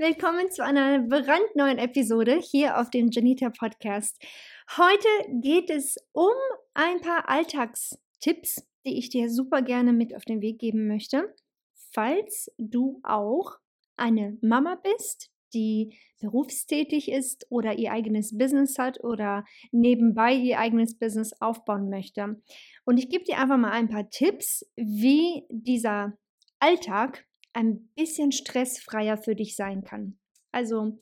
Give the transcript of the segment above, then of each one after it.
Willkommen zu einer brandneuen Episode hier auf dem Janita Podcast. Heute geht es um ein paar Alltagstipps, die ich dir super gerne mit auf den Weg geben möchte. Falls du auch eine Mama bist, die berufstätig ist oder ihr eigenes Business hat oder nebenbei ihr eigenes Business aufbauen möchte. Und ich gebe dir einfach mal ein paar Tipps, wie dieser Alltag ein bisschen stressfreier für dich sein kann. Also,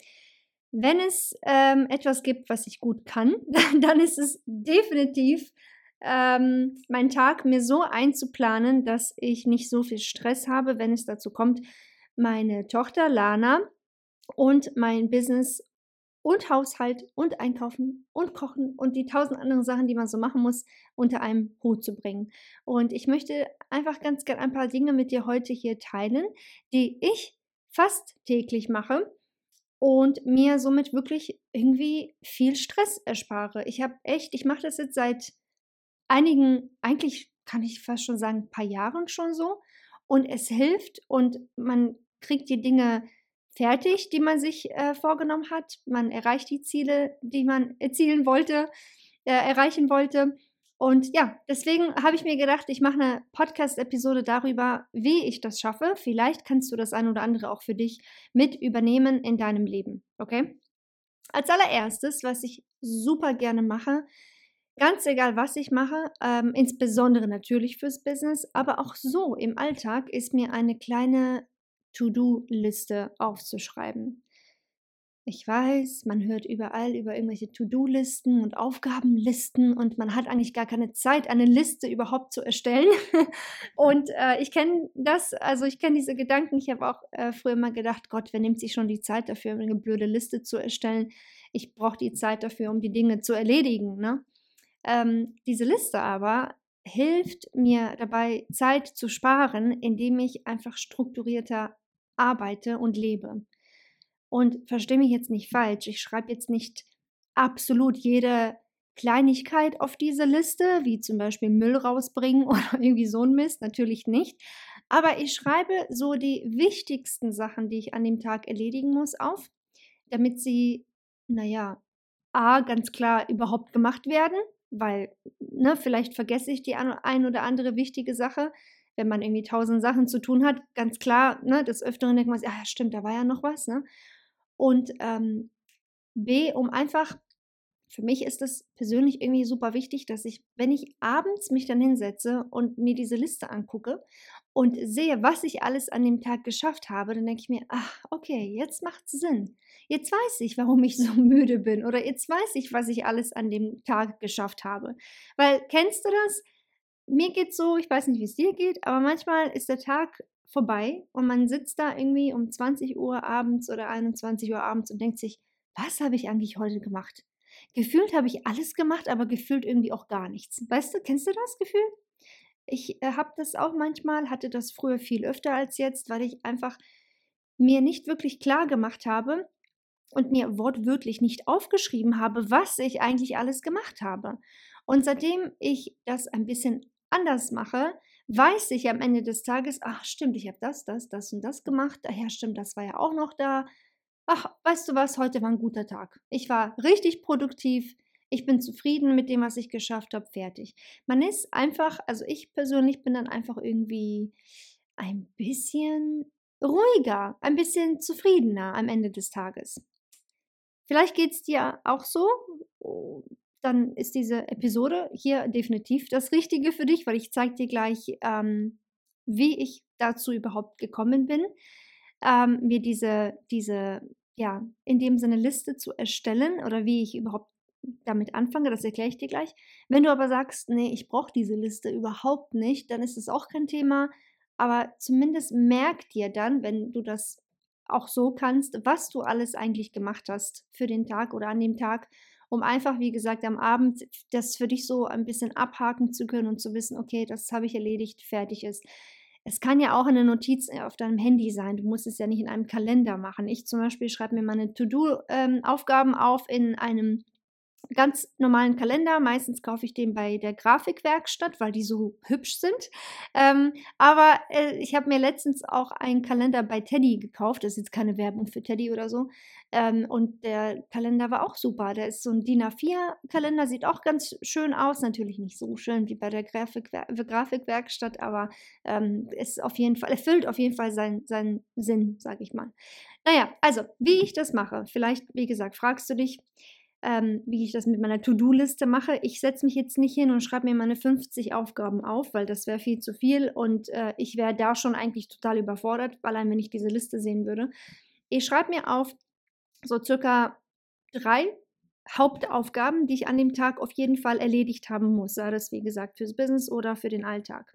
wenn es ähm, etwas gibt, was ich gut kann, dann ist es definitiv ähm, meinen Tag mir so einzuplanen, dass ich nicht so viel Stress habe, wenn es dazu kommt, meine Tochter Lana und mein Business und Haushalt und Einkaufen und Kochen und die tausend anderen Sachen, die man so machen muss, unter einem Hut zu bringen. Und ich möchte einfach ganz gerne ein paar Dinge mit dir heute hier teilen, die ich fast täglich mache und mir somit wirklich irgendwie viel Stress erspare. Ich habe echt, ich mache das jetzt seit einigen, eigentlich kann ich fast schon sagen, ein paar Jahren schon so. Und es hilft und man kriegt die Dinge fertig, die man sich äh, vorgenommen hat. Man erreicht die Ziele, die man erzielen wollte, äh, erreichen wollte. Und ja, deswegen habe ich mir gedacht, ich mache eine Podcast-Episode darüber, wie ich das schaffe. Vielleicht kannst du das ein oder andere auch für dich mit übernehmen in deinem Leben. Okay? Als allererstes, was ich super gerne mache, ganz egal was ich mache, ähm, insbesondere natürlich fürs Business, aber auch so im Alltag, ist mir eine kleine To-Do-Liste aufzuschreiben. Ich weiß, man hört überall über irgendwelche To-Do-Listen und Aufgabenlisten und man hat eigentlich gar keine Zeit, eine Liste überhaupt zu erstellen. und äh, ich kenne das, also ich kenne diese Gedanken. Ich habe auch äh, früher mal gedacht, Gott, wer nimmt sich schon die Zeit dafür, eine blöde Liste zu erstellen? Ich brauche die Zeit dafür, um die Dinge zu erledigen. Ne? Ähm, diese Liste aber hilft mir dabei, Zeit zu sparen, indem ich einfach strukturierter arbeite und lebe. Und verstehe mich jetzt nicht falsch, ich schreibe jetzt nicht absolut jede Kleinigkeit auf diese Liste, wie zum Beispiel Müll rausbringen oder irgendwie so ein Mist, natürlich nicht. Aber ich schreibe so die wichtigsten Sachen, die ich an dem Tag erledigen muss, auf, damit sie, naja, A, ganz klar überhaupt gemacht werden, weil, ne, vielleicht vergesse ich die ein oder andere wichtige Sache, wenn man irgendwie tausend Sachen zu tun hat, ganz klar, ne, des Öfteren denkt man sich, ah, stimmt, da war ja noch was, ne? Und ähm, B, um einfach, für mich ist es persönlich irgendwie super wichtig, dass ich, wenn ich abends mich dann hinsetze und mir diese Liste angucke und sehe, was ich alles an dem Tag geschafft habe, dann denke ich mir, ach, okay, jetzt macht es Sinn. Jetzt weiß ich, warum ich so müde bin oder jetzt weiß ich, was ich alles an dem Tag geschafft habe. Weil, kennst du das? Mir geht's so, ich weiß nicht, wie es dir geht, aber manchmal ist der Tag vorbei und man sitzt da irgendwie um 20 Uhr abends oder 21 Uhr abends und denkt sich, was habe ich eigentlich heute gemacht? Gefühlt habe ich alles gemacht, aber gefühlt irgendwie auch gar nichts. Weißt du, kennst du das Gefühl? Ich äh, habe das auch manchmal, hatte das früher viel öfter als jetzt, weil ich einfach mir nicht wirklich klar gemacht habe und mir wortwörtlich nicht aufgeschrieben habe, was ich eigentlich alles gemacht habe. Und seitdem ich das ein bisschen anders mache, weiß ich am Ende des Tages, ach stimmt, ich habe das, das, das und das gemacht. Daher stimmt, das war ja auch noch da. Ach, weißt du was, heute war ein guter Tag. Ich war richtig produktiv. Ich bin zufrieden mit dem, was ich geschafft habe. Fertig. Man ist einfach, also ich persönlich bin dann einfach irgendwie ein bisschen ruhiger, ein bisschen zufriedener am Ende des Tages. Vielleicht geht es dir auch so. Dann ist diese Episode hier definitiv das Richtige für dich, weil ich zeige dir gleich, ähm, wie ich dazu überhaupt gekommen bin, ähm, mir diese, diese, ja, in dem Sinne Liste zu erstellen oder wie ich überhaupt damit anfange, das erkläre ich dir gleich. Wenn du aber sagst, nee, ich brauche diese Liste überhaupt nicht, dann ist es auch kein Thema. Aber zumindest merk dir dann, wenn du das auch so kannst, was du alles eigentlich gemacht hast für den Tag oder an dem Tag, um einfach, wie gesagt, am Abend das für dich so ein bisschen abhaken zu können und zu wissen, okay, das habe ich erledigt, fertig ist. Es kann ja auch eine Notiz äh, auf deinem Handy sein. Du musst es ja nicht in einem Kalender machen. Ich zum Beispiel schreibe mir meine To-Do-Aufgaben ähm, auf in einem ganz normalen Kalender. Meistens kaufe ich den bei der Grafikwerkstatt, weil die so hübsch sind. Ähm, aber äh, ich habe mir letztens auch einen Kalender bei Teddy gekauft. Das ist jetzt keine Werbung für Teddy oder so. Ähm, und der Kalender war auch super. Der ist so ein DIN A4-Kalender, sieht auch ganz schön aus. Natürlich nicht so schön wie bei der Grafikwer Grafikwerkstatt, aber ähm, ist auf jeden Fall, erfüllt auf jeden Fall seinen, seinen Sinn, sage ich mal. Naja, also, wie ich das mache, vielleicht, wie gesagt, fragst du dich, ähm, wie ich das mit meiner To-Do-Liste mache. Ich setze mich jetzt nicht hin und schreibe mir meine 50 Aufgaben auf, weil das wäre viel zu viel und äh, ich wäre da schon eigentlich total überfordert, allein wenn ich diese Liste sehen würde. Ich schreibe mir auf so circa drei Hauptaufgaben, die ich an dem Tag auf jeden Fall erledigt haben muss, sei das wie gesagt fürs Business oder für den Alltag.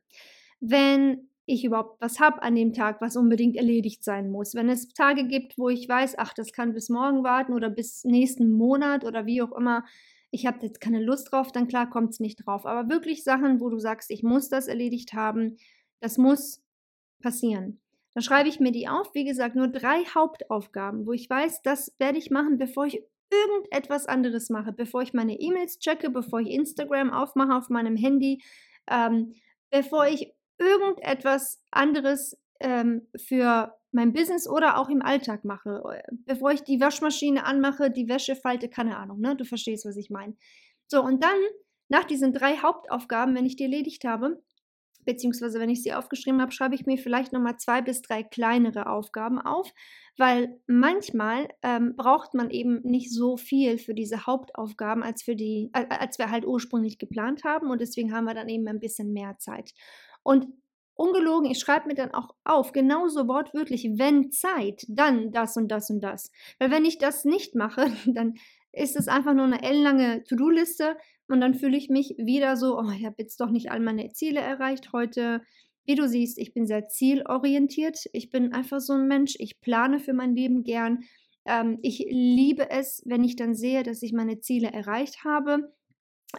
Wenn ich überhaupt was habe an dem Tag, was unbedingt erledigt sein muss. Wenn es Tage gibt, wo ich weiß, ach, das kann bis morgen warten oder bis nächsten Monat oder wie auch immer, ich habe jetzt keine Lust drauf, dann klar kommt es nicht drauf. Aber wirklich Sachen, wo du sagst, ich muss das erledigt haben, das muss passieren. Dann schreibe ich mir die auf, wie gesagt, nur drei Hauptaufgaben, wo ich weiß, das werde ich machen, bevor ich irgendetwas anderes mache, bevor ich meine E-Mails checke, bevor ich Instagram aufmache auf meinem Handy, ähm, bevor ich irgendetwas anderes ähm, für mein Business oder auch im Alltag mache. Bevor ich die Waschmaschine anmache, die Wäsche falte, keine Ahnung, ne? Du verstehst, was ich meine. So, und dann, nach diesen drei Hauptaufgaben, wenn ich die erledigt habe, beziehungsweise wenn ich sie aufgeschrieben habe, schreibe ich mir vielleicht nochmal zwei bis drei kleinere Aufgaben auf, weil manchmal ähm, braucht man eben nicht so viel für diese Hauptaufgaben, als, für die, äh, als wir halt ursprünglich geplant haben und deswegen haben wir dann eben ein bisschen mehr Zeit. Und ungelogen, ich schreibe mir dann auch auf, genauso wortwörtlich, wenn Zeit, dann das und das und das. Weil wenn ich das nicht mache, dann ist es einfach nur eine ellenlange To-Do-Liste und dann fühle ich mich wieder so, oh, ich habe jetzt doch nicht all meine Ziele erreicht heute. Wie du siehst, ich bin sehr zielorientiert. Ich bin einfach so ein Mensch. Ich plane für mein Leben gern. Ähm, ich liebe es, wenn ich dann sehe, dass ich meine Ziele erreicht habe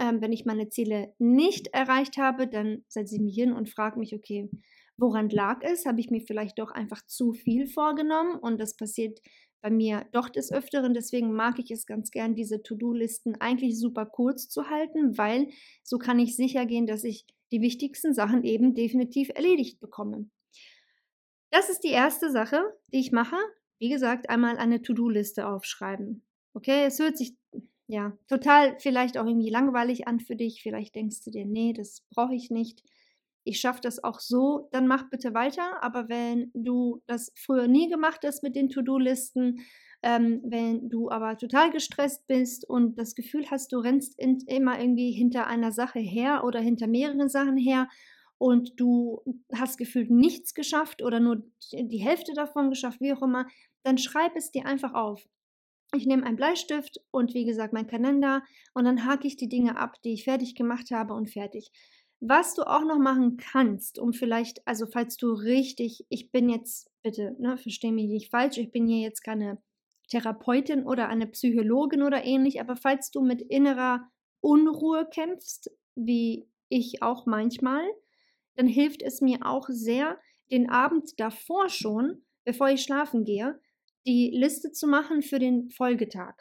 ähm, wenn ich meine Ziele nicht erreicht habe, dann setze ich mich hin und frage mich, okay, woran lag es? Habe ich mir vielleicht doch einfach zu viel vorgenommen? Und das passiert bei mir doch des Öfteren. Deswegen mag ich es ganz gern, diese To-Do-Listen eigentlich super kurz zu halten, weil so kann ich sicher gehen, dass ich die wichtigsten Sachen eben definitiv erledigt bekomme. Das ist die erste Sache, die ich mache. Wie gesagt, einmal eine To-Do-Liste aufschreiben. Okay, es hört sich ja, total vielleicht auch irgendwie langweilig an für dich. Vielleicht denkst du dir, nee, das brauche ich nicht. Ich schaffe das auch so, dann mach bitte weiter. Aber wenn du das früher nie gemacht hast mit den To-Do-Listen, ähm, wenn du aber total gestresst bist und das Gefühl hast, du rennst in, immer irgendwie hinter einer Sache her oder hinter mehreren Sachen her und du hast gefühlt nichts geschafft oder nur die Hälfte davon geschafft, wie auch immer, dann schreib es dir einfach auf. Ich nehme einen Bleistift und wie gesagt meinen Kalender und dann hake ich die Dinge ab, die ich fertig gemacht habe und fertig. Was du auch noch machen kannst, um vielleicht, also falls du richtig, ich bin jetzt, bitte, ne, verstehe mich nicht falsch, ich bin hier jetzt keine Therapeutin oder eine Psychologin oder ähnlich, aber falls du mit innerer Unruhe kämpfst, wie ich auch manchmal, dann hilft es mir auch sehr, den Abend davor schon, bevor ich schlafen gehe, die Liste zu machen für den Folgetag.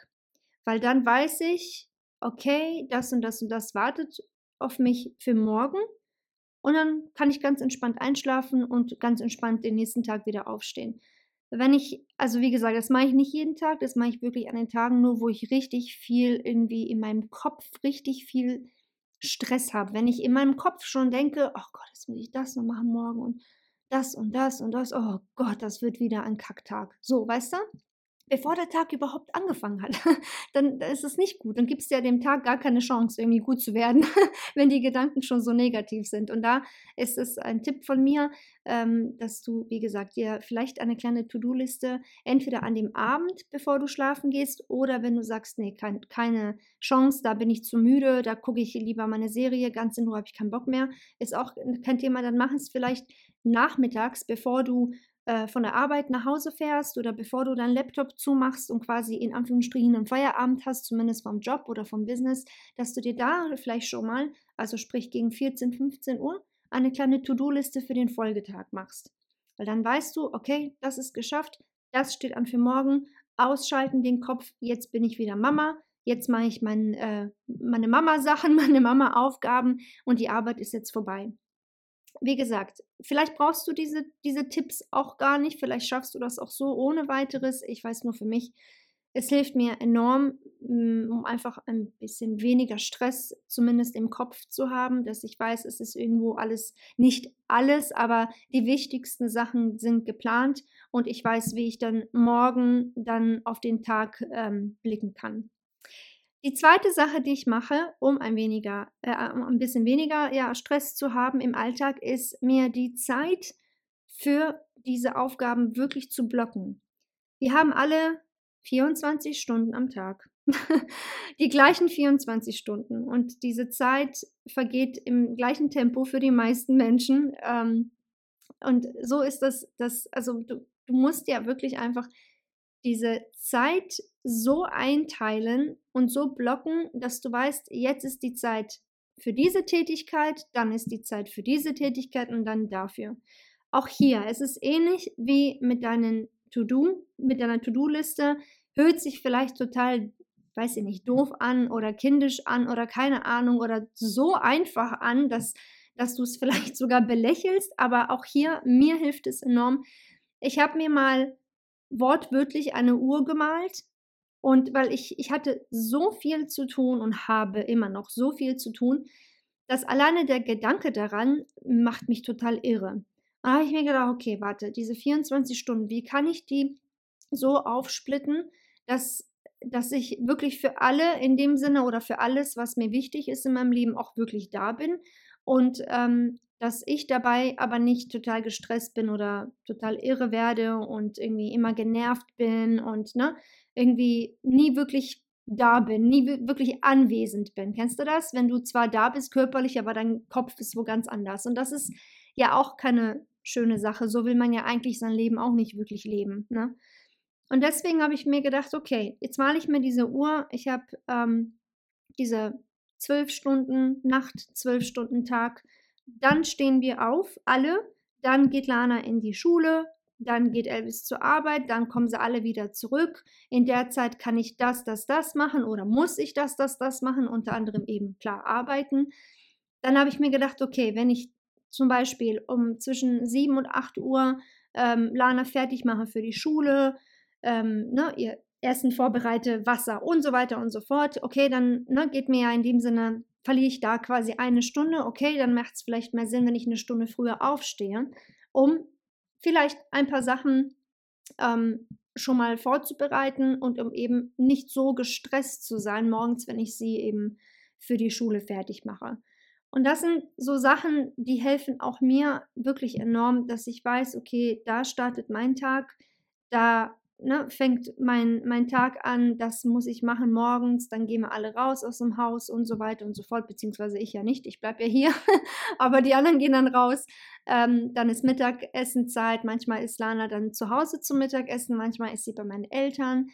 Weil dann weiß ich, okay, das und das und das wartet auf mich für morgen. Und dann kann ich ganz entspannt einschlafen und ganz entspannt den nächsten Tag wieder aufstehen. Wenn ich, also wie gesagt, das mache ich nicht jeden Tag, das mache ich wirklich an den Tagen nur, wo ich richtig viel irgendwie in meinem Kopf, richtig viel Stress habe. Wenn ich in meinem Kopf schon denke, oh Gott, jetzt muss ich das noch machen morgen und das und das und das. Oh Gott, das wird wieder ein Kacktag. So, weißt du? bevor der Tag überhaupt angefangen hat, dann ist es nicht gut. Dann gibt es ja dem Tag gar keine Chance, irgendwie gut zu werden, wenn die Gedanken schon so negativ sind. Und da ist es ein Tipp von mir, ähm, dass du, wie gesagt, dir vielleicht eine kleine To-Do-Liste entweder an dem Abend, bevor du schlafen gehst, oder wenn du sagst, nee, kein, keine Chance, da bin ich zu müde, da gucke ich lieber meine Serie, ganz in Ruhe habe ich keinen Bock mehr, ist auch kein Thema, dann mach es vielleicht nachmittags, bevor du äh, von der Arbeit nach Hause fährst oder bevor du deinen Laptop zumachst und quasi in Anführungsstrichen einen Feierabend hast, zumindest vom Job oder vom Business, dass du dir da vielleicht schon mal, also sprich gegen 14, 15 Uhr, eine kleine To-Do-Liste für den Folgetag machst. Weil dann weißt du, okay, das ist geschafft, das steht an für morgen, ausschalten den Kopf, jetzt bin ich wieder Mama, jetzt mache ich mein, äh, meine Mama-Sachen, meine Mama-Aufgaben und die Arbeit ist jetzt vorbei wie gesagt, vielleicht brauchst du diese, diese Tipps auch gar nicht. Vielleicht schaffst du das auch so ohne weiteres. Ich weiß nur für mich, es hilft mir enorm, mm, um einfach ein bisschen weniger Stress zumindest im Kopf zu haben, dass ich weiß, es ist irgendwo alles, nicht alles, aber die wichtigsten Sachen sind geplant und ich weiß, wie ich dann morgen dann auf den Tag ähm, blicken kann. Die zweite Sache, die ich mache, um ein, weniger, äh, ein bisschen weniger ja, Stress zu haben im Alltag, ist mir die Zeit für diese Aufgaben wirklich zu blocken. Wir haben alle 24 Stunden am Tag. die gleichen 24 Stunden. Und diese Zeit vergeht im gleichen Tempo für die meisten Menschen. Ähm, und so ist das, das also du, du musst ja wirklich einfach diese Zeit so einteilen und so blocken, dass du weißt, jetzt ist die Zeit für diese Tätigkeit, dann ist die Zeit für diese Tätigkeit und dann dafür. Auch hier, es ist ähnlich wie mit deinen To-Do, mit deiner To-Do-Liste, hört sich vielleicht total, weiß ich nicht, doof an oder kindisch an oder keine Ahnung oder so einfach an, dass, dass du es vielleicht sogar belächelst, aber auch hier, mir hilft es enorm. Ich habe mir mal wortwörtlich eine Uhr gemalt. Und weil ich, ich hatte so viel zu tun und habe immer noch so viel zu tun, dass alleine der Gedanke daran macht mich total irre. Da habe ich mir gedacht, okay, warte, diese 24 Stunden, wie kann ich die so aufsplitten, dass, dass ich wirklich für alle in dem Sinne oder für alles, was mir wichtig ist in meinem Leben, auch wirklich da bin und ähm, dass ich dabei aber nicht total gestresst bin oder total irre werde und irgendwie immer genervt bin und ne, irgendwie nie wirklich da bin, nie wirklich anwesend bin. Kennst du das? Wenn du zwar da bist körperlich, aber dein Kopf ist wo ganz anders. Und das ist ja auch keine schöne Sache. So will man ja eigentlich sein Leben auch nicht wirklich leben. Ne? Und deswegen habe ich mir gedacht, okay, jetzt male ich mir diese Uhr. Ich habe ähm, diese zwölf Stunden Nacht, zwölf Stunden Tag dann stehen wir auf, alle. Dann geht Lana in die Schule. Dann geht Elvis zur Arbeit. Dann kommen sie alle wieder zurück. In der Zeit kann ich das, das, das machen oder muss ich das, das, das machen. Unter anderem eben klar arbeiten. Dann habe ich mir gedacht, okay, wenn ich zum Beispiel um zwischen 7 und 8 Uhr ähm, Lana fertig mache für die Schule, ähm, ne, ihr Essen vorbereite, Wasser und so weiter und so fort, okay, dann ne, geht mir ja in dem Sinne verliere ich da quasi eine Stunde. Okay, dann macht es vielleicht mehr Sinn, wenn ich eine Stunde früher aufstehe, um vielleicht ein paar Sachen ähm, schon mal vorzubereiten und um eben nicht so gestresst zu sein morgens, wenn ich sie eben für die Schule fertig mache. Und das sind so Sachen, die helfen auch mir wirklich enorm, dass ich weiß, okay, da startet mein Tag, da ne, fängt mein, mein Tag an, das muss ich machen morgens, dann gehen wir alle raus aus dem Haus und so weiter und so fort, beziehungsweise ich ja nicht, ich bleibe ja hier, aber die anderen gehen dann raus. Ähm, dann ist Mittagessenzeit, manchmal ist Lana dann zu Hause zum Mittagessen, manchmal ist sie bei meinen Eltern.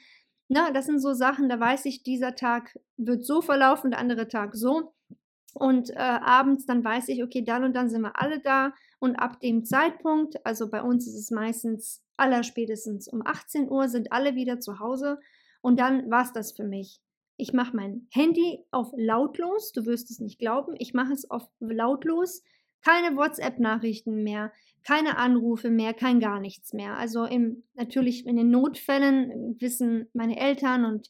Na, das sind so Sachen, da weiß ich, dieser Tag wird so verlaufen, der andere Tag so. Und äh, abends dann weiß ich, okay, dann und dann sind wir alle da. Und ab dem Zeitpunkt, also bei uns ist es meistens allerspätestens um 18 Uhr, sind alle wieder zu Hause. Und dann war es das für mich. Ich mache mein Handy auf lautlos. Du wirst es nicht glauben. Ich mache es auf lautlos. Keine WhatsApp-Nachrichten mehr, keine Anrufe mehr, kein gar nichts mehr. Also im, natürlich in den Notfällen wissen meine Eltern und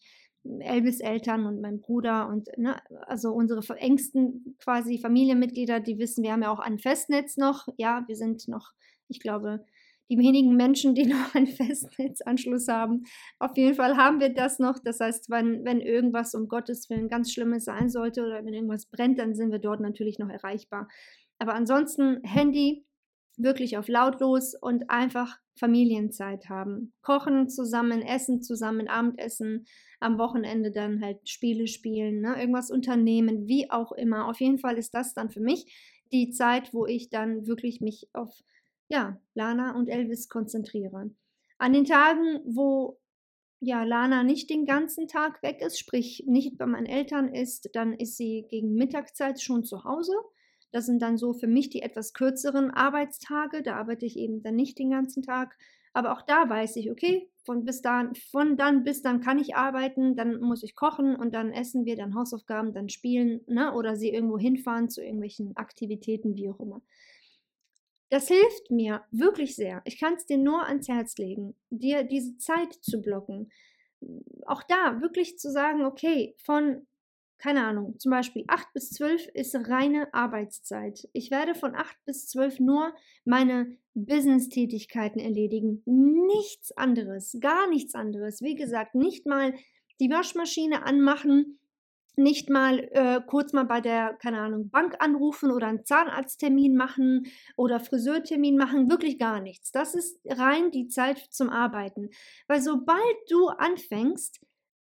Elvis Eltern und mein Bruder und ne, also unsere engsten quasi Familienmitglieder, die wissen, wir haben ja auch ein Festnetz noch. Ja, wir sind noch, ich glaube, die wenigen Menschen, die noch einen Festnetzanschluss haben. Auf jeden Fall haben wir das noch. Das heißt, wenn, wenn irgendwas um Gottes Willen ganz Schlimmes sein sollte oder wenn irgendwas brennt, dann sind wir dort natürlich noch erreichbar. Aber ansonsten Handy wirklich auf lautlos und einfach Familienzeit haben. Kochen zusammen, essen zusammen, Abendessen, am Wochenende dann halt Spiele spielen, ne? irgendwas unternehmen, wie auch immer. Auf jeden Fall ist das dann für mich die Zeit, wo ich dann wirklich mich auf ja, Lana und Elvis konzentriere. An den Tagen, wo ja, Lana nicht den ganzen Tag weg ist, sprich nicht bei meinen Eltern ist, dann ist sie gegen Mittagszeit schon zu Hause. Das sind dann so für mich die etwas kürzeren Arbeitstage. Da arbeite ich eben dann nicht den ganzen Tag. Aber auch da weiß ich, okay, von bis dann, von dann bis dann kann ich arbeiten, dann muss ich kochen und dann essen wir, dann Hausaufgaben, dann spielen, ne? Oder sie irgendwo hinfahren zu irgendwelchen Aktivitäten, wie auch immer. Das hilft mir wirklich sehr. Ich kann es dir nur ans Herz legen, dir diese Zeit zu blocken. Auch da wirklich zu sagen, okay, von keine Ahnung, zum Beispiel 8 bis 12 ist reine Arbeitszeit. Ich werde von 8 bis 12 nur meine Business-Tätigkeiten erledigen. Nichts anderes, gar nichts anderes. Wie gesagt, nicht mal die Waschmaschine anmachen, nicht mal äh, kurz mal bei der, keine Ahnung, Bank anrufen oder einen Zahnarzttermin machen oder Friseurtermin machen, wirklich gar nichts. Das ist rein die Zeit zum Arbeiten. Weil sobald du anfängst,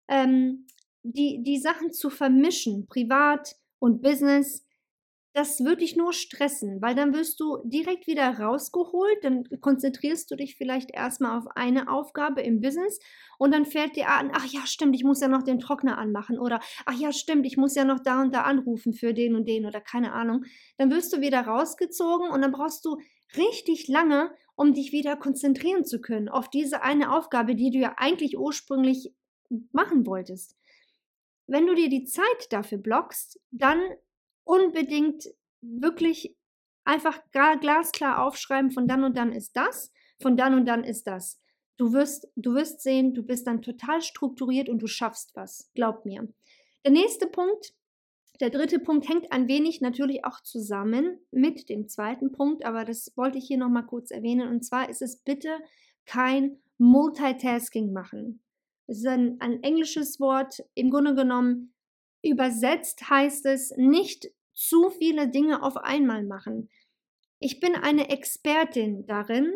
ähm, die, die Sachen zu vermischen, privat und Business, das würde dich nur stressen, weil dann wirst du direkt wieder rausgeholt, dann konzentrierst du dich vielleicht erstmal auf eine Aufgabe im Business und dann fällt dir an, ach ja, stimmt, ich muss ja noch den Trockner anmachen oder ach ja, stimmt, ich muss ja noch da und da anrufen für den und den oder keine Ahnung. Dann wirst du wieder rausgezogen und dann brauchst du richtig lange, um dich wieder konzentrieren zu können auf diese eine Aufgabe, die du ja eigentlich ursprünglich machen wolltest wenn du dir die Zeit dafür blockst, dann unbedingt wirklich einfach glasklar aufschreiben, von dann und dann ist das, von dann und dann ist das. Du wirst, du wirst sehen, du bist dann total strukturiert und du schaffst was. Glaub mir. Der nächste Punkt, der dritte Punkt hängt ein wenig natürlich auch zusammen mit dem zweiten Punkt, aber das wollte ich hier nochmal kurz erwähnen. Und zwar ist es bitte kein Multitasking machen. Es ist ein, ein englisches Wort. Im Grunde genommen übersetzt heißt es nicht zu viele Dinge auf einmal machen. Ich bin eine Expertin darin.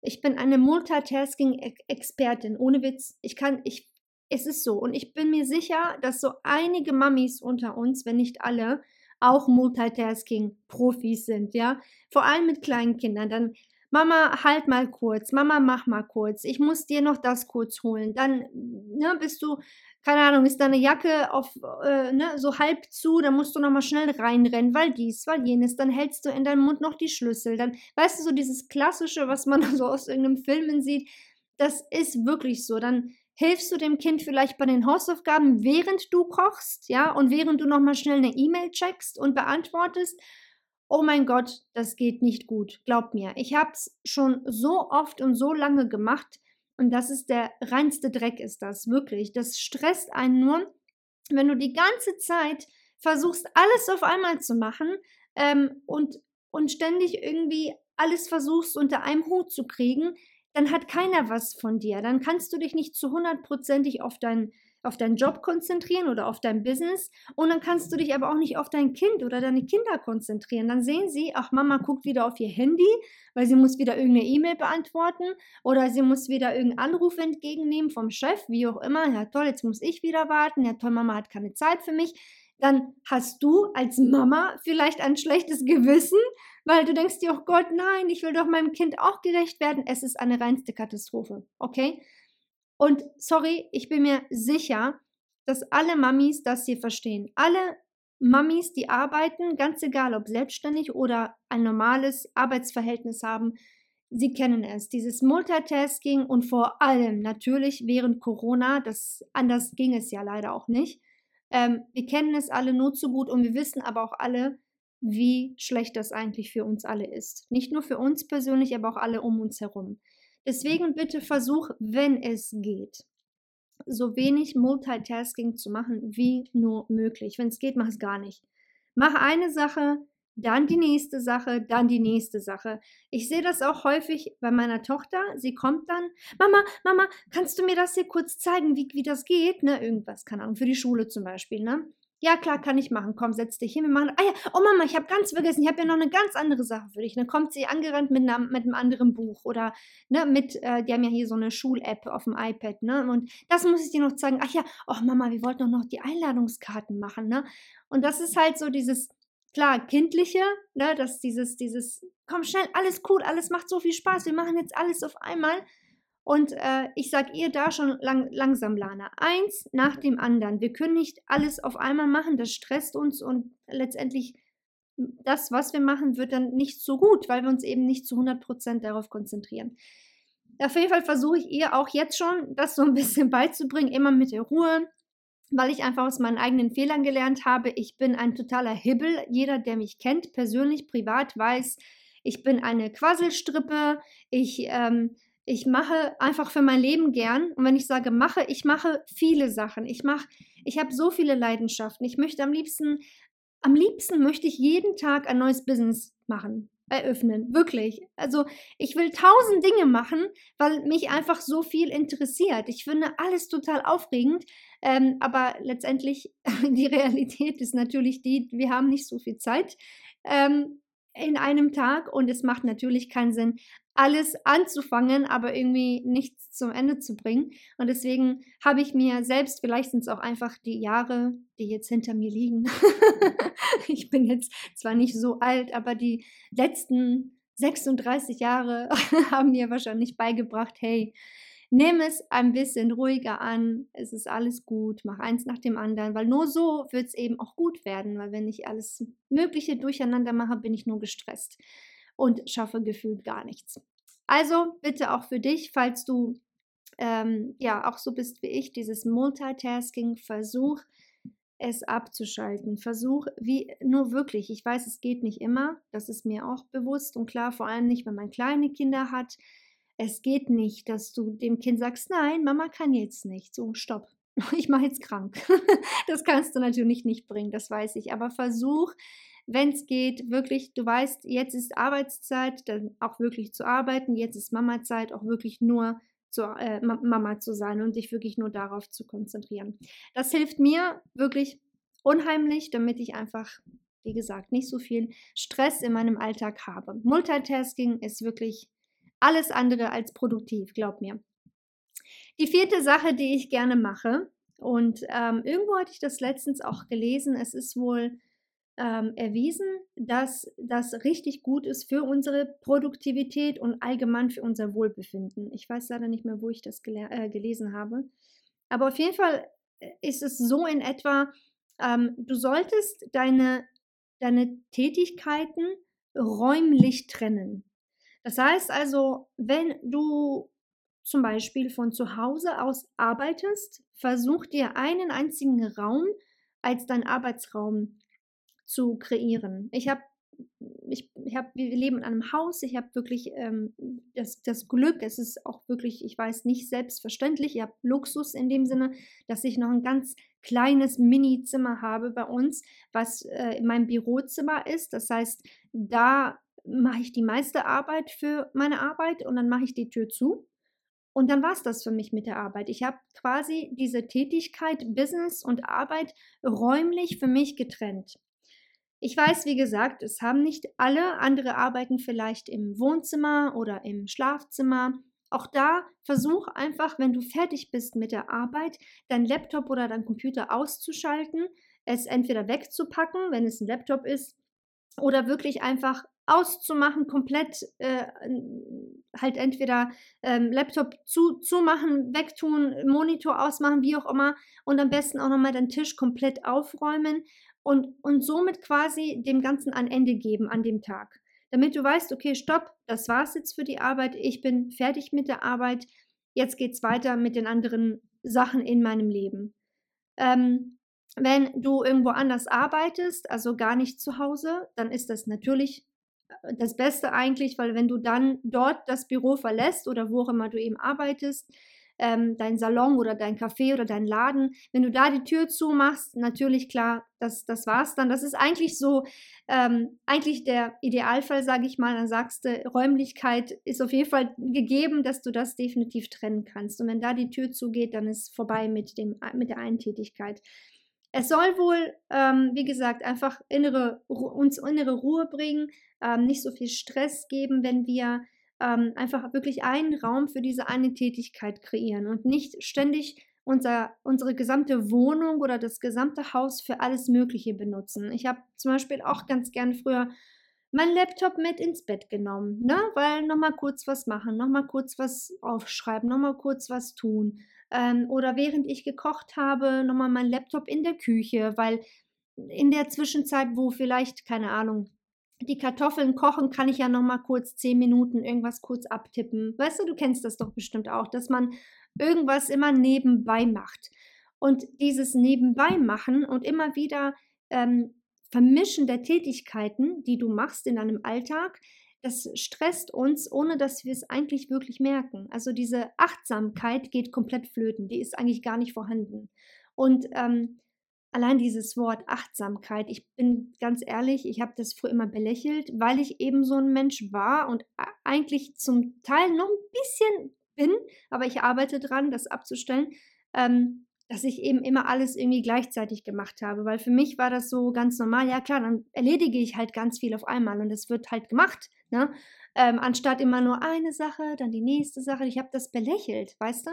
Ich bin eine Multitasking-Expertin. Ohne Witz. Ich kann, ich, es ist so. Und ich bin mir sicher, dass so einige Mamis unter uns, wenn nicht alle, auch Multitasking-Profis sind, ja. Vor allem mit kleinen Kindern. Dann Mama, halt mal kurz, Mama, mach mal kurz, ich muss dir noch das kurz holen. Dann ne, bist du, keine Ahnung, ist deine Jacke auf, äh, ne, so halb zu, dann musst du nochmal schnell reinrennen, weil dies, weil jenes, dann hältst du in deinem Mund noch die Schlüssel. Dann, weißt du, so dieses Klassische, was man so aus irgendeinem Filmen sieht, das ist wirklich so. Dann hilfst du dem Kind vielleicht bei den Hausaufgaben, während du kochst, ja, und während du nochmal schnell eine E-Mail checkst und beantwortest oh mein Gott, das geht nicht gut. Glaub mir, ich habe es schon so oft und so lange gemacht und das ist der reinste Dreck, ist das wirklich. Das stresst einen nur, wenn du die ganze Zeit versuchst, alles auf einmal zu machen ähm, und, und ständig irgendwie alles versuchst unter einem Hut zu kriegen, dann hat keiner was von dir. Dann kannst du dich nicht zu hundertprozentig auf dein auf deinen Job konzentrieren oder auf dein Business und dann kannst du dich aber auch nicht auf dein Kind oder deine Kinder konzentrieren. Dann sehen sie, ach Mama guckt wieder auf ihr Handy, weil sie muss wieder irgendeine E-Mail beantworten oder sie muss wieder irgendeinen Anruf entgegennehmen vom Chef, wie auch immer. Ja toll, jetzt muss ich wieder warten. Ja toll, Mama hat keine Zeit für mich. Dann hast du als Mama vielleicht ein schlechtes Gewissen, weil du denkst dir, oh Gott, nein, ich will doch meinem Kind auch gerecht werden. Es ist eine reinste Katastrophe, okay? Und sorry, ich bin mir sicher, dass alle Mamis das hier verstehen. Alle Mamis, die arbeiten, ganz egal ob selbstständig oder ein normales Arbeitsverhältnis haben, sie kennen es. Dieses Multitasking und vor allem natürlich während Corona, das anders ging es ja leider auch nicht. Ähm, wir kennen es alle nur zu gut und wir wissen aber auch alle, wie schlecht das eigentlich für uns alle ist. Nicht nur für uns persönlich, aber auch alle um uns herum. Deswegen bitte versuch, wenn es geht, so wenig Multitasking zu machen wie nur möglich. Wenn es geht, mach es gar nicht. Mach eine Sache dann die nächste Sache, dann die nächste Sache. Ich sehe das auch häufig bei meiner Tochter. Sie kommt dann, Mama, Mama, kannst du mir das hier kurz zeigen, wie, wie das geht? Ne, irgendwas, keine Ahnung, für die Schule zum Beispiel, ne? Ja, klar, kann ich machen. Komm, setz dich hin. Wir machen. Ah ja, oh Mama, ich habe ganz vergessen. Ich habe ja noch eine ganz andere Sache für dich. Dann kommt sie angerannt mit, einer, mit einem anderen Buch oder ne, mit, äh, die haben ja hier so eine Schul-App auf dem iPad, ne? Und das muss ich dir noch zeigen. Ach ja, oh Mama, wir wollten doch noch die Einladungskarten machen, ne? Und das ist halt so dieses, klar, kindliche, ne, dass dieses, dieses, komm schnell, alles cool, alles macht so viel Spaß, wir machen jetzt alles auf einmal. Und äh, ich sage ihr da schon lang, langsam, Lana, eins nach dem anderen. Wir können nicht alles auf einmal machen, das stresst uns und letztendlich das, was wir machen, wird dann nicht so gut, weil wir uns eben nicht zu 100% darauf konzentrieren. Auf jeden Fall versuche ich ihr auch jetzt schon, das so ein bisschen beizubringen, immer mit der Ruhe, weil ich einfach aus meinen eigenen Fehlern gelernt habe. Ich bin ein totaler Hibbel. Jeder, der mich kennt, persönlich, privat, weiß, ich bin eine Quasselstrippe. Ich ähm, ich mache einfach für mein Leben gern. Und wenn ich sage mache, ich mache viele Sachen. Ich mache, ich habe so viele Leidenschaften. Ich möchte am liebsten, am liebsten möchte ich jeden Tag ein neues Business machen, eröffnen. Wirklich. Also ich will tausend Dinge machen, weil mich einfach so viel interessiert. Ich finde alles total aufregend. Ähm, aber letztendlich, die Realität ist natürlich die, wir haben nicht so viel Zeit. Ähm, in einem Tag und es macht natürlich keinen Sinn, alles anzufangen, aber irgendwie nichts zum Ende zu bringen. Und deswegen habe ich mir selbst, vielleicht sind es auch einfach die Jahre, die jetzt hinter mir liegen. ich bin jetzt zwar nicht so alt, aber die letzten 36 Jahre haben mir wahrscheinlich beigebracht, hey, nimm es ein bisschen ruhiger an, es ist alles gut, mach eins nach dem anderen, weil nur so wird es eben auch gut werden, weil wenn ich alles Mögliche durcheinander mache, bin ich nur gestresst und schaffe gefühlt gar nichts. Also bitte auch für dich, falls du ähm, ja auch so bist wie ich, dieses Multitasking, versuch es abzuschalten. Versuch, wie nur wirklich, ich weiß, es geht nicht immer, das ist mir auch bewusst und klar, vor allem nicht, wenn man kleine Kinder hat. Es geht nicht, dass du dem Kind sagst, nein, Mama kann jetzt nicht. So, stopp. Ich mache jetzt krank. das kannst du natürlich nicht bringen, das weiß ich. Aber versuch, wenn es geht, wirklich, du weißt, jetzt ist Arbeitszeit, dann auch wirklich zu arbeiten, jetzt ist Mama-Zeit, auch wirklich nur zu, äh, Mama zu sein und dich wirklich nur darauf zu konzentrieren. Das hilft mir wirklich unheimlich, damit ich einfach, wie gesagt, nicht so viel Stress in meinem Alltag habe. Multitasking ist wirklich alles andere als produktiv, glaub mir. Die vierte Sache, die ich gerne mache, und ähm, irgendwo hatte ich das letztens auch gelesen, es ist wohl ähm, erwiesen, dass das richtig gut ist für unsere Produktivität und allgemein für unser Wohlbefinden. Ich weiß leider nicht mehr, wo ich das äh, gelesen habe. Aber auf jeden Fall äh, ist es so in etwa, ähm, du solltest deine, deine Tätigkeiten räumlich trennen. Das heißt also, wenn du zum Beispiel von zu Hause aus arbeitest, versuch dir einen einzigen Raum als dein Arbeitsraum zu kreieren. Ich habe ich, ich hab, wir leben in einem Haus, ich habe wirklich ähm, das, das Glück, es ist auch wirklich, ich weiß nicht selbstverständlich, ich habe Luxus in dem Sinne, dass ich noch ein ganz kleines Mini-Zimmer habe bei uns, was äh, mein Bürozimmer ist. Das heißt, da mache ich die meiste Arbeit für meine Arbeit und dann mache ich die Tür zu. Und dann war es das für mich mit der Arbeit. Ich habe quasi diese Tätigkeit, Business und Arbeit räumlich für mich getrennt. Ich weiß, wie gesagt, es haben nicht alle, andere arbeiten vielleicht im Wohnzimmer oder im Schlafzimmer. Auch da versuch einfach, wenn du fertig bist mit der Arbeit, dein Laptop oder dein Computer auszuschalten, es entweder wegzupacken, wenn es ein Laptop ist, oder wirklich einfach auszumachen, komplett äh, halt entweder ähm, Laptop zu, zumachen, wegtun, Monitor ausmachen, wie auch immer und am besten auch nochmal den Tisch komplett aufräumen und, und somit quasi dem Ganzen ein Ende geben an dem Tag. Damit du weißt, okay, stopp, das war's jetzt für die Arbeit, ich bin fertig mit der Arbeit, jetzt geht's weiter mit den anderen Sachen in meinem Leben. Ähm, wenn du irgendwo anders arbeitest, also gar nicht zu Hause, dann ist das natürlich äh, das Beste eigentlich, weil wenn du dann dort das Büro verlässt oder wo auch immer du eben arbeitest, ähm, dein Salon oder dein Café oder dein Laden, wenn du da die Tür zumachst, natürlich klar, das, das war's dann. Das ist eigentlich so, ähm, eigentlich der Idealfall, sage ich mal, dann sagst du, Räumlichkeit ist auf jeden Fall gegeben, dass du das definitiv trennen kannst. Und wenn da die Tür zugeht, dann ist vorbei mit, dem, mit der einen Tätigkeit. Es soll wohl, ähm, wie gesagt, einfach innere, uns innere Ruhe bringen, ähm, nicht so viel Stress geben, wenn wir ähm, einfach wirklich einen Raum für diese eine Tätigkeit kreieren und nicht ständig unser, unsere gesamte Wohnung oder das gesamte Haus für alles Mögliche benutzen. Ich habe zum Beispiel auch ganz gern früher meinen Laptop mit ins Bett genommen, ne? weil nochmal kurz was machen, nochmal kurz was aufschreiben, nochmal kurz was tun. Ähm, oder während ich gekocht habe, nochmal mein Laptop in der Küche, weil in der Zwischenzeit, wo vielleicht, keine Ahnung, die Kartoffeln kochen, kann ich ja noch mal kurz zehn Minuten irgendwas kurz abtippen. Weißt du, du kennst das doch bestimmt auch, dass man irgendwas immer nebenbei macht. Und dieses Nebenbei machen und immer wieder ähm, Vermischen der Tätigkeiten, die du machst in deinem Alltag, das stresst uns, ohne dass wir es eigentlich wirklich merken. Also diese Achtsamkeit geht komplett flöten, die ist eigentlich gar nicht vorhanden. Und ähm, allein dieses Wort Achtsamkeit, ich bin ganz ehrlich, ich habe das früher immer belächelt, weil ich eben so ein Mensch war und eigentlich zum Teil noch ein bisschen bin, aber ich arbeite dran, das abzustellen, ähm, dass ich eben immer alles irgendwie gleichzeitig gemacht habe, weil für mich war das so ganz normal, ja klar, dann erledige ich halt ganz viel auf einmal und es wird halt gemacht, ne? Ähm, anstatt immer nur eine Sache, dann die nächste Sache. Ich habe das belächelt, weißt du?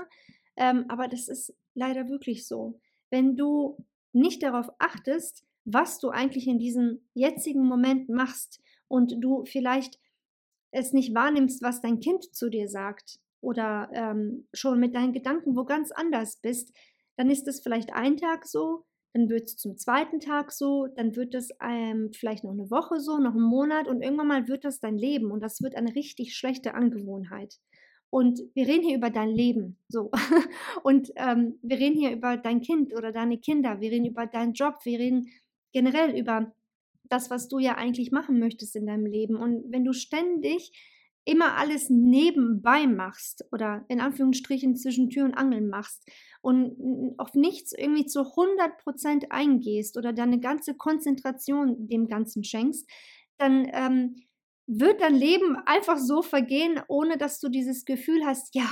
Ähm, aber das ist leider wirklich so. Wenn du nicht darauf achtest, was du eigentlich in diesem jetzigen Moment machst und du vielleicht es nicht wahrnimmst, was dein Kind zu dir sagt oder ähm, schon mit deinen Gedanken wo ganz anders bist, dann ist es vielleicht ein Tag so, dann wird es zum zweiten Tag so, dann wird es ähm, vielleicht noch eine Woche so, noch einen Monat und irgendwann mal wird das dein Leben und das wird eine richtig schlechte Angewohnheit. Und wir reden hier über dein Leben, so. Und ähm, wir reden hier über dein Kind oder deine Kinder, wir reden über deinen Job, wir reden generell über das, was du ja eigentlich machen möchtest in deinem Leben. Und wenn du ständig immer alles nebenbei machst oder in Anführungsstrichen zwischen Tür und Angeln machst und auf nichts irgendwie zu 100% eingehst oder deine ganze Konzentration dem Ganzen schenkst, dann ähm, wird dein Leben einfach so vergehen, ohne dass du dieses Gefühl hast, ja,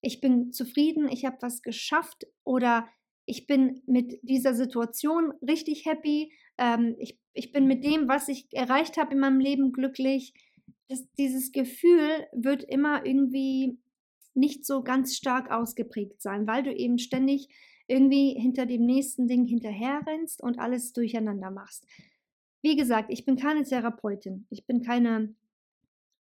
ich bin zufrieden, ich habe was geschafft oder ich bin mit dieser Situation richtig happy, ähm, ich, ich bin mit dem, was ich erreicht habe in meinem Leben glücklich. Das, dieses Gefühl wird immer irgendwie nicht so ganz stark ausgeprägt sein, weil du eben ständig irgendwie hinter dem nächsten Ding hinterherrennst und alles durcheinander machst. Wie gesagt, ich bin keine Therapeutin, ich bin keine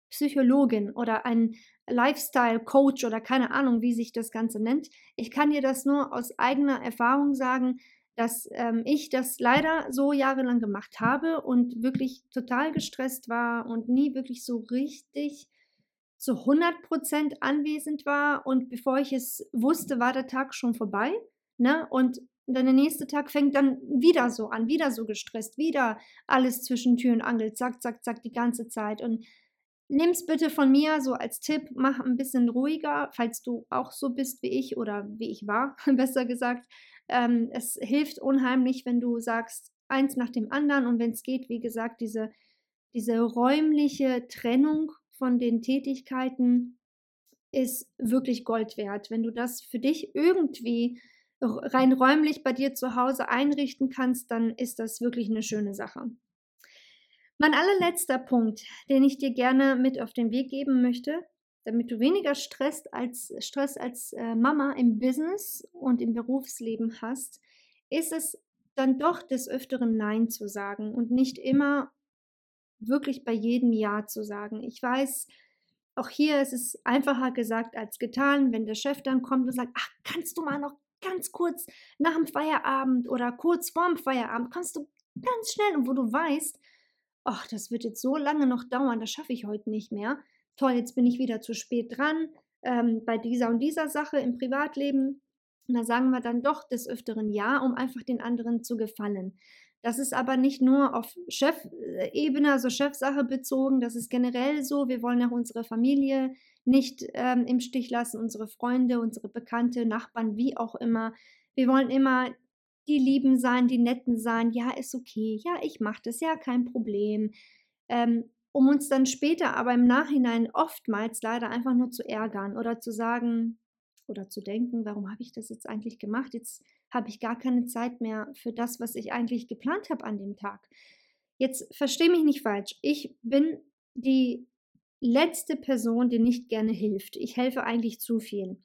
Psychologin oder ein Lifestyle-Coach oder keine Ahnung, wie sich das Ganze nennt. Ich kann dir das nur aus eigener Erfahrung sagen, dass ähm, ich das leider so jahrelang gemacht habe und wirklich total gestresst war und nie wirklich so richtig zu 100% anwesend war. Und bevor ich es wusste, war der Tag schon vorbei. Ne? Und und dann der nächste Tag fängt dann wieder so an, wieder so gestresst, wieder alles zwischen Tür und Angel, zack, zack, zack, die ganze Zeit. Und nimm's bitte von mir so als Tipp, mach ein bisschen ruhiger, falls du auch so bist wie ich oder wie ich war, besser gesagt. Ähm, es hilft unheimlich, wenn du sagst, eins nach dem anderen und wenn es geht, wie gesagt, diese, diese räumliche Trennung von den Tätigkeiten ist wirklich Gold wert. Wenn du das für dich irgendwie rein räumlich bei dir zu Hause einrichten kannst, dann ist das wirklich eine schöne Sache. Mein allerletzter Punkt, den ich dir gerne mit auf den Weg geben möchte, damit du weniger Stress als, Stress als äh, Mama im Business und im Berufsleben hast, ist es dann doch des Öfteren Nein zu sagen und nicht immer wirklich bei jedem Ja zu sagen. Ich weiß, auch hier ist es einfacher gesagt als getan, wenn der Chef dann kommt und sagt, ach, kannst du mal noch ganz kurz nach dem Feierabend oder kurz vorm Feierabend kannst du ganz schnell und wo du weißt, ach, das wird jetzt so lange noch dauern, das schaffe ich heute nicht mehr. Toll, jetzt bin ich wieder zu spät dran ähm, bei dieser und dieser Sache im Privatleben. Und da sagen wir dann doch des Öfteren Ja, um einfach den anderen zu gefallen. Das ist aber nicht nur auf Chefebene, also Chefsache bezogen, das ist generell so. Wir wollen auch unsere Familie nicht ähm, im Stich lassen, unsere Freunde, unsere Bekannte, Nachbarn, wie auch immer. Wir wollen immer die Lieben sein, die Netten sein. Ja, ist okay. Ja, ich mache das. Ja, kein Problem. Ähm, um uns dann später aber im Nachhinein oftmals leider einfach nur zu ärgern oder zu sagen oder zu denken, warum habe ich das jetzt eigentlich gemacht? Jetzt habe ich gar keine Zeit mehr für das, was ich eigentlich geplant habe an dem Tag. Jetzt verstehe mich nicht falsch. Ich bin die letzte Person, die nicht gerne hilft. Ich helfe eigentlich zu viel.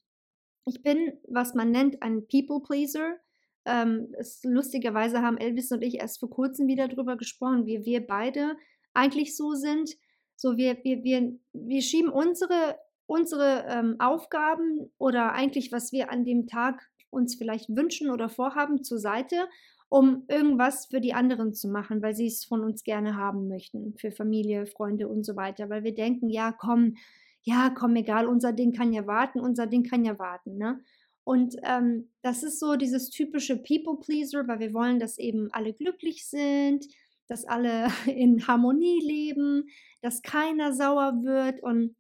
Ich bin, was man nennt, ein People Pleaser. Ähm, es, lustigerweise haben Elvis und ich erst vor kurzem wieder darüber gesprochen, wie wir beide eigentlich so sind. So, wir, wir, wir, wir schieben unsere, unsere ähm, Aufgaben oder eigentlich, was wir an dem Tag uns vielleicht wünschen oder vorhaben, zur Seite um irgendwas für die anderen zu machen, weil sie es von uns gerne haben möchten, für Familie, Freunde und so weiter, weil wir denken, ja, komm, ja, komm, egal, unser Ding kann ja warten, unser Ding kann ja warten, ne? Und ähm, das ist so dieses typische People-Pleaser, weil wir wollen, dass eben alle glücklich sind, dass alle in Harmonie leben, dass keiner sauer wird. Und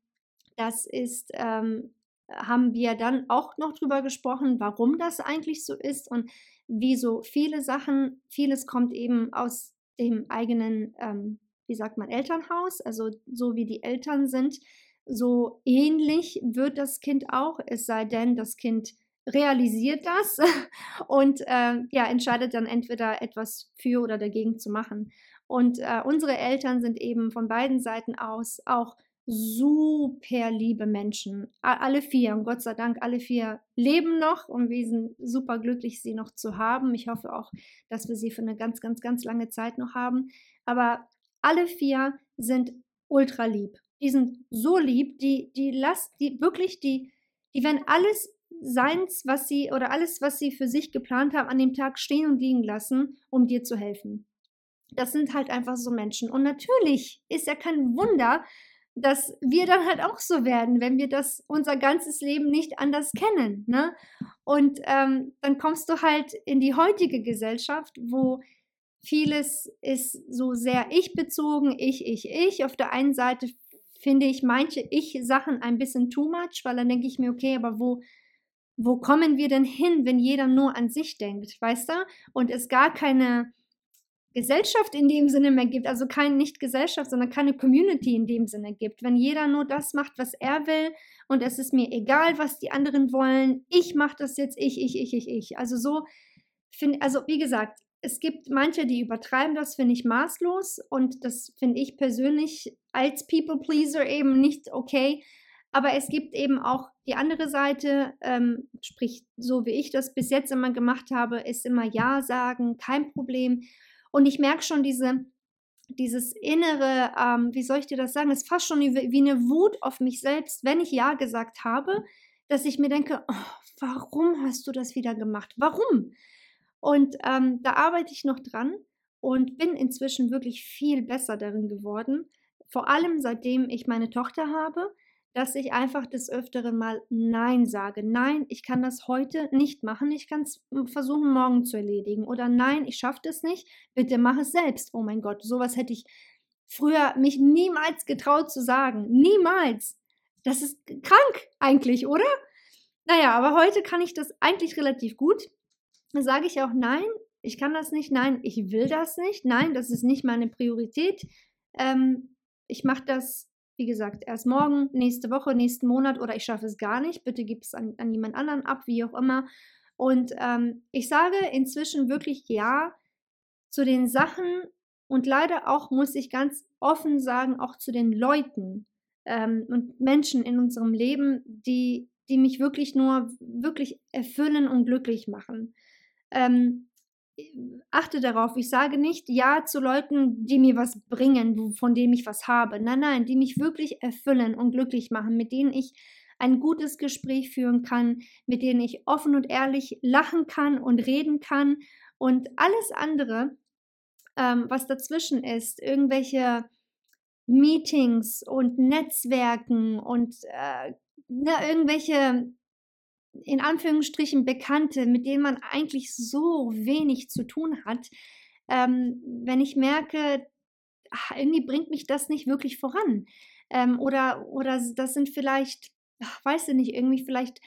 das ist ähm, haben wir dann auch noch drüber gesprochen, warum das eigentlich so ist. Und wie so viele Sachen, vieles kommt eben aus dem eigenen, ähm, wie sagt man, Elternhaus, also so wie die Eltern sind, so ähnlich wird das Kind auch, es sei denn, das Kind realisiert das und äh, ja, entscheidet dann entweder etwas für oder dagegen zu machen. Und äh, unsere Eltern sind eben von beiden Seiten aus auch super liebe Menschen. Alle vier, und Gott sei Dank, alle vier leben noch und wir sind super glücklich, sie noch zu haben. Ich hoffe auch, dass wir sie für eine ganz, ganz, ganz lange Zeit noch haben. Aber alle vier sind ultra lieb. Die sind so lieb, die, die lassen, die wirklich, die, die werden alles seins, was sie oder alles, was sie für sich geplant haben, an dem Tag stehen und liegen lassen, um dir zu helfen. Das sind halt einfach so Menschen. Und natürlich ist ja kein Wunder, dass wir dann halt auch so werden, wenn wir das unser ganzes Leben nicht anders kennen. Ne? Und ähm, dann kommst du halt in die heutige Gesellschaft, wo vieles ist so sehr ich-bezogen, ich, ich, ich. Auf der einen Seite finde ich manche Ich-Sachen ein bisschen too much, weil dann denke ich mir, okay, aber wo, wo kommen wir denn hin, wenn jeder nur an sich denkt, weißt du? Und es gar keine Gesellschaft in dem Sinne mehr gibt, also kein nicht Gesellschaft, sondern keine Community in dem Sinne gibt. Wenn jeder nur das macht, was er will und es ist mir egal, was die anderen wollen, ich mache das jetzt, ich, ich, ich, ich, ich. Also so finde, also wie gesagt, es gibt manche, die übertreiben das, finde ich maßlos und das finde ich persönlich als People Pleaser eben nicht okay. Aber es gibt eben auch die andere Seite, ähm, sprich, so wie ich das bis jetzt immer gemacht habe, ist immer Ja sagen, kein Problem. Und ich merke schon diese, dieses innere, ähm, wie soll ich dir das sagen, ist fast schon wie, wie eine Wut auf mich selbst, wenn ich Ja gesagt habe, dass ich mir denke, oh, warum hast du das wieder gemacht? Warum? Und ähm, da arbeite ich noch dran und bin inzwischen wirklich viel besser darin geworden. Vor allem seitdem ich meine Tochter habe, dass ich einfach des Öfteren mal Nein sage. Nein, ich kann das heute nicht machen. Ich kann es versuchen, morgen zu erledigen. Oder nein, ich schaffe das nicht. Bitte mach es selbst. Oh mein Gott, sowas hätte ich früher mich niemals getraut zu sagen. Niemals. Das ist krank eigentlich, oder? Naja, aber heute kann ich das eigentlich relativ gut. Da sage ich auch nein, ich kann das nicht. Nein, ich will das nicht. Nein, das ist nicht meine Priorität. Ähm, ich mache das wie gesagt, erst morgen, nächste Woche, nächsten Monat oder ich schaffe es gar nicht. Bitte gib es an, an jemand anderen ab, wie auch immer. Und ähm, ich sage inzwischen wirklich Ja zu den Sachen und leider auch, muss ich ganz offen sagen, auch zu den Leuten ähm, und Menschen in unserem Leben, die, die mich wirklich nur wirklich erfüllen und glücklich machen. Ähm, achte darauf, ich sage nicht Ja zu Leuten, die mir was bringen, von denen ich was habe. Nein, nein, die mich wirklich erfüllen und glücklich machen, mit denen ich ein gutes Gespräch führen kann, mit denen ich offen und ehrlich lachen kann und reden kann. Und alles andere, ähm, was dazwischen ist, irgendwelche Meetings und Netzwerken und äh, ne, irgendwelche in Anführungsstrichen Bekannte, mit denen man eigentlich so wenig zu tun hat, ähm, wenn ich merke, ach, irgendwie bringt mich das nicht wirklich voran. Ähm, oder, oder das sind vielleicht, ach, weiß ich nicht, irgendwie vielleicht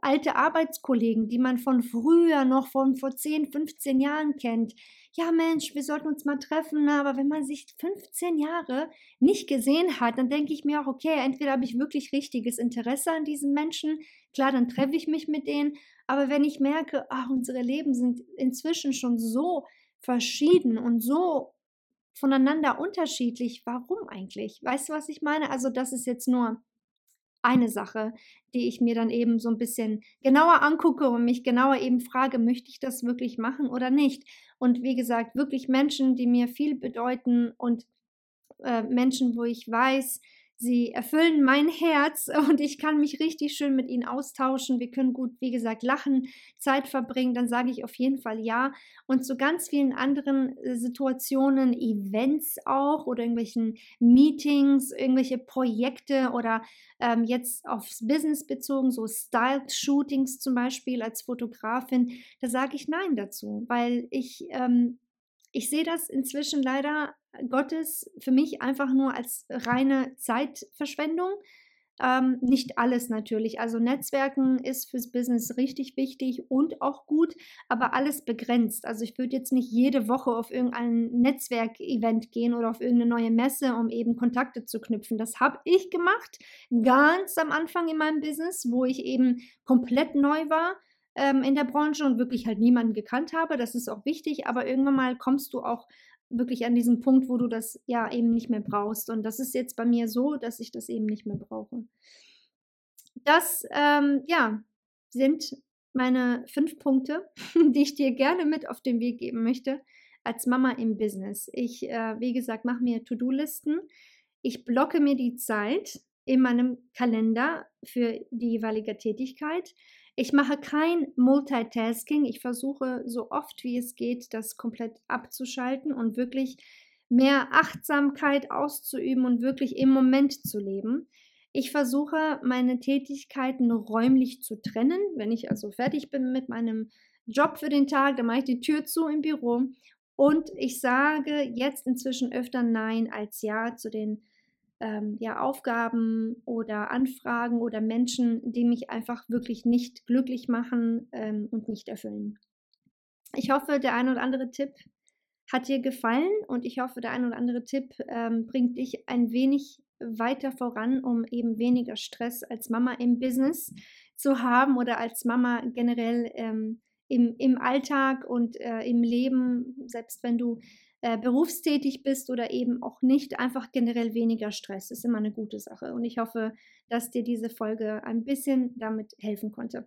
alte Arbeitskollegen, die man von früher noch von vor 10, 15 Jahren kennt. Ja, Mensch, wir sollten uns mal treffen, ne? aber wenn man sich 15 Jahre nicht gesehen hat, dann denke ich mir auch, okay, entweder habe ich wirklich richtiges Interesse an diesen Menschen, klar, dann treffe ich mich mit denen, aber wenn ich merke, ach, unsere Leben sind inzwischen schon so verschieden und so voneinander unterschiedlich, warum eigentlich? Weißt du, was ich meine? Also, das ist jetzt nur eine Sache, die ich mir dann eben so ein bisschen genauer angucke und mich genauer eben frage, möchte ich das wirklich machen oder nicht? Und wie gesagt, wirklich Menschen, die mir viel bedeuten und äh, Menschen, wo ich weiß, Sie erfüllen mein Herz und ich kann mich richtig schön mit ihnen austauschen. Wir können gut, wie gesagt, lachen, Zeit verbringen. Dann sage ich auf jeden Fall ja. Und zu ganz vielen anderen äh, Situationen, Events auch oder irgendwelchen Meetings, irgendwelche Projekte oder ähm, jetzt aufs Business bezogen, so Style-Shootings zum Beispiel als Fotografin, da sage ich nein dazu, weil ich ähm, ich sehe das inzwischen leider Gottes für mich einfach nur als reine Zeitverschwendung. Ähm, nicht alles natürlich. Also Netzwerken ist fürs Business richtig wichtig und auch gut, aber alles begrenzt. Also ich würde jetzt nicht jede Woche auf irgendein Netzwerkevent gehen oder auf irgendeine neue Messe, um eben Kontakte zu knüpfen. Das habe ich gemacht, ganz am Anfang in meinem Business, wo ich eben komplett neu war ähm, in der Branche und wirklich halt niemanden gekannt habe. Das ist auch wichtig, aber irgendwann mal kommst du auch wirklich an diesen Punkt, wo du das ja eben nicht mehr brauchst. Und das ist jetzt bei mir so, dass ich das eben nicht mehr brauche. Das, ähm, ja, sind meine fünf Punkte, die ich dir gerne mit auf den Weg geben möchte als Mama im Business. Ich, äh, wie gesagt, mache mir To-Do-Listen. Ich blocke mir die Zeit in meinem Kalender für die jeweilige Tätigkeit. Ich mache kein Multitasking. Ich versuche so oft wie es geht, das komplett abzuschalten und wirklich mehr Achtsamkeit auszuüben und wirklich im Moment zu leben. Ich versuche meine Tätigkeiten räumlich zu trennen. Wenn ich also fertig bin mit meinem Job für den Tag, dann mache ich die Tür zu im Büro und ich sage jetzt inzwischen öfter Nein als Ja zu den ähm, ja, Aufgaben oder Anfragen oder Menschen, die mich einfach wirklich nicht glücklich machen ähm, und nicht erfüllen. Ich hoffe, der ein oder andere Tipp hat dir gefallen und ich hoffe, der ein oder andere Tipp ähm, bringt dich ein wenig weiter voran, um eben weniger Stress als Mama im Business zu haben oder als Mama generell ähm, im, im Alltag und äh, im Leben, selbst wenn du äh, berufstätig bist oder eben auch nicht, einfach generell weniger Stress ist immer eine gute Sache. Und ich hoffe, dass dir diese Folge ein bisschen damit helfen konnte.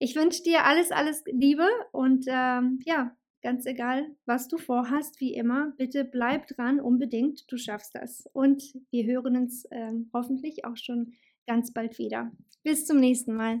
Ich wünsche dir alles, alles Liebe und ähm, ja, ganz egal, was du vorhast, wie immer, bitte bleib dran, unbedingt, du schaffst das. Und wir hören uns ähm, hoffentlich auch schon ganz bald wieder. Bis zum nächsten Mal.